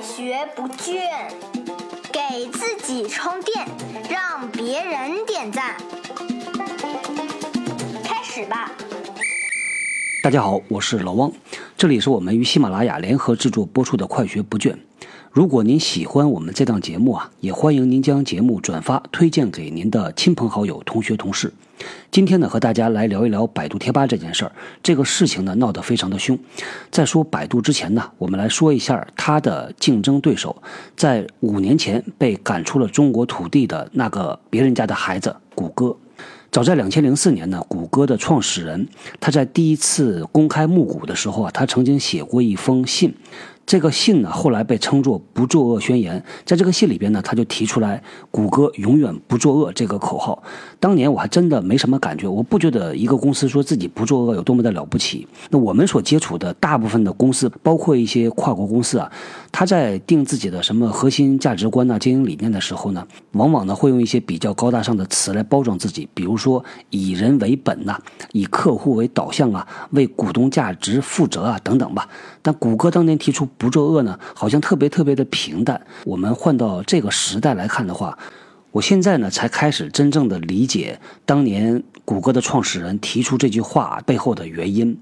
学不倦，给自己充电，让别人点赞。开始吧。大家好，我是老汪，这里是我们与喜马拉雅联合制作播出的《快学不倦》。如果您喜欢我们这档节目啊，也欢迎您将节目转发推荐给您的亲朋好友、同学同事。今天呢，和大家来聊一聊百度贴吧这件事儿。这个事情呢，闹得非常的凶。在说百度之前呢，我们来说一下它的竞争对手，在五年前被赶出了中国土地的那个别人家的孩子——谷歌。早在两千零四年呢，谷歌的创始人他在第一次公开募股的时候啊，他曾经写过一封信。这个信呢，后来被称作“不作恶宣言”。在这个信里边呢，他就提出来“谷歌永远不作恶”这个口号。当年我还真的没什么感觉，我不觉得一个公司说自己不作恶有多么的了不起。那我们所接触的大部分的公司，包括一些跨国公司啊，他在定自己的什么核心价值观呐、经营理念的时候呢，往往呢会用一些比较高大上的词来包装自己，比如说以人为本呐，以客户为导向啊，为股东价值负责啊等等吧。但谷歌当年提出不作恶呢，好像特别特别的平淡。我们换到这个时代来看的话，我现在呢才开始真正的理解当年谷歌的创始人提出这句话背后的原因。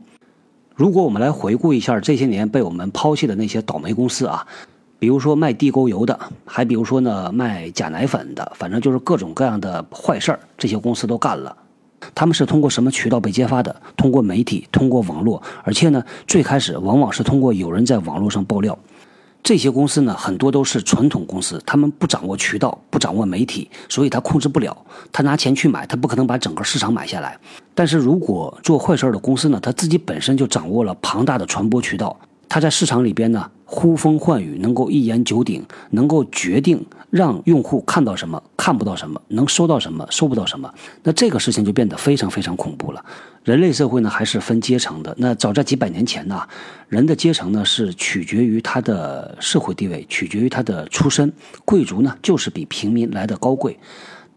如果我们来回顾一下这些年被我们抛弃的那些倒霉公司啊，比如说卖地沟油的，还比如说呢卖假奶粉的，反正就是各种各样的坏事儿，这些公司都干了。他们是通过什么渠道被揭发的？通过媒体，通过网络，而且呢，最开始往往是通过有人在网络上爆料。这些公司呢，很多都是传统公司，他们不掌握渠道，不掌握媒体，所以他控制不了。他拿钱去买，他不可能把整个市场买下来。但是如果做坏事的公司呢，他自己本身就掌握了庞大的传播渠道，他在市场里边呢。呼风唤雨，能够一言九鼎，能够决定让用户看到什么，看不到什么，能收到什么，收不到什么。那这个事情就变得非常非常恐怖了。人类社会呢，还是分阶层的。那早在几百年前呢，人的阶层呢是取决于他的社会地位，取决于他的出身。贵族呢，就是比平民来的高贵。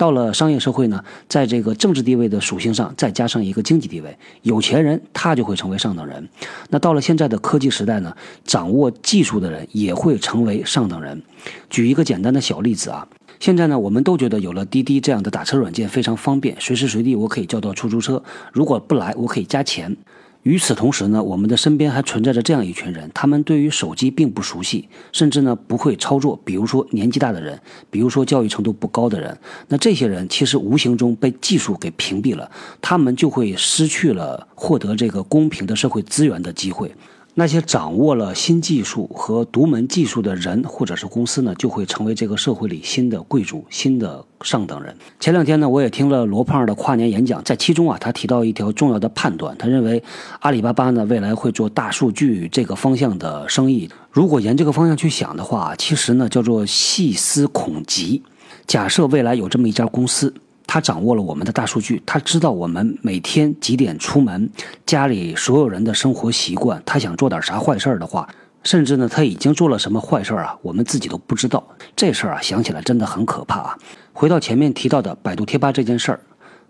到了商业社会呢，在这个政治地位的属性上，再加上一个经济地位，有钱人他就会成为上等人。那到了现在的科技时代呢，掌握技术的人也会成为上等人。举一个简单的小例子啊，现在呢，我们都觉得有了滴滴这样的打车软件非常方便，随时随地我可以叫到出租车，如果不来，我可以加钱。与此同时呢，我们的身边还存在着这样一群人，他们对于手机并不熟悉，甚至呢不会操作。比如说年纪大的人，比如说教育程度不高的人，那这些人其实无形中被技术给屏蔽了，他们就会失去了获得这个公平的社会资源的机会。那些掌握了新技术和独门技术的人或者是公司呢，就会成为这个社会里新的贵族、新的上等人。前两天呢，我也听了罗胖的跨年演讲，在其中啊，他提到一条重要的判断，他认为阿里巴巴呢未来会做大数据这个方向的生意。如果沿这个方向去想的话，其实呢叫做细思恐极。假设未来有这么一家公司。他掌握了我们的大数据，他知道我们每天几点出门，家里所有人的生活习惯。他想做点啥坏事儿的话，甚至呢，他已经做了什么坏事儿啊，我们自己都不知道。这事儿啊，想起来真的很可怕啊。回到前面提到的百度贴吧这件事儿，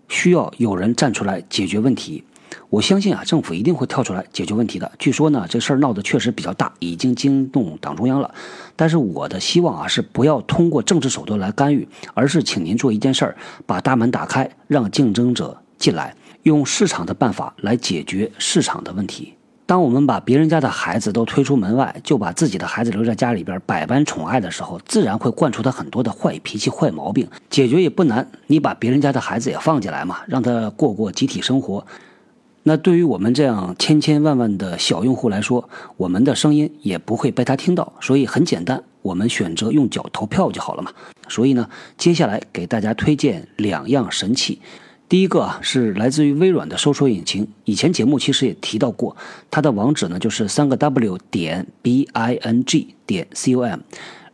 需要有人站出来解决问题。我相信啊，政府一定会跳出来解决问题的。据说呢，这事儿闹得确实比较大，已经惊动党中央了。但是我的希望啊，是不要通过政治手段来干预，而是请您做一件事儿，把大门打开，让竞争者进来，用市场的办法来解决市场的问题。当我们把别人家的孩子都推出门外，就把自己的孩子留在家里边百般宠爱的时候，自然会惯出他很多的坏脾气、坏毛病。解决也不难，你把别人家的孩子也放进来嘛，让他过过集体生活。那对于我们这样千千万万的小用户来说，我们的声音也不会被他听到，所以很简单，我们选择用脚投票就好了嘛。所以呢，接下来给大家推荐两样神器。第一个啊是来自于微软的搜索引擎，以前节目其实也提到过，它的网址呢就是三个 W 点 B I N G 点 C O M。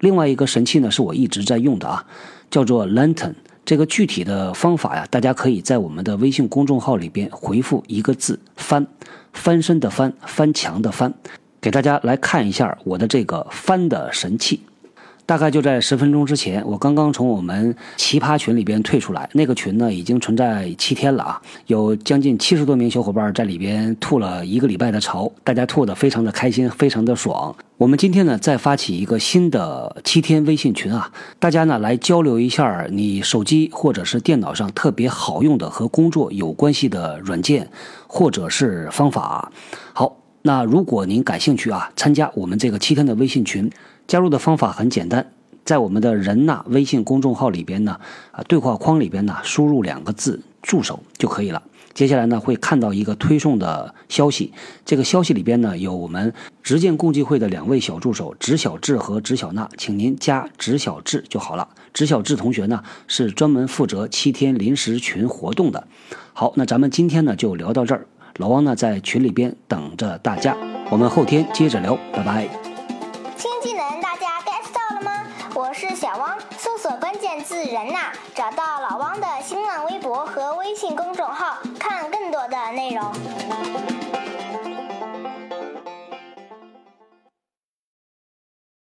另外一个神器呢是我一直在用的啊，叫做 Lantern。这个具体的方法呀，大家可以在我们的微信公众号里边回复一个字“翻”，翻身的翻，翻墙的翻，给大家来看一下我的这个翻的神器。大概就在十分钟之前，我刚刚从我们奇葩群里边退出来。那个群呢，已经存在七天了啊，有将近七十多名小伙伴在里边吐了一个礼拜的槽，大家吐的非常的开心，非常的爽。我们今天呢，再发起一个新的七天微信群啊，大家呢来交流一下你手机或者是电脑上特别好用的和工作有关系的软件或者是方法。好，那如果您感兴趣啊，参加我们这个七天的微信群。加入的方法很简单，在我们的人呐微信公众号里边呢，啊对话框里边呢输入两个字“助手”就可以了。接下来呢会看到一个推送的消息，这个消息里边呢有我们直建共济会的两位小助手直小智和直小娜，请您加直小智就好了。直小智同学呢是专门负责七天临时群活动的。好，那咱们今天呢就聊到这儿，老王呢在群里边等着大家，我们后天接着聊，拜拜。关键字“人呐”，找到老汪的新浪微博和微信公众号，看更多的内容。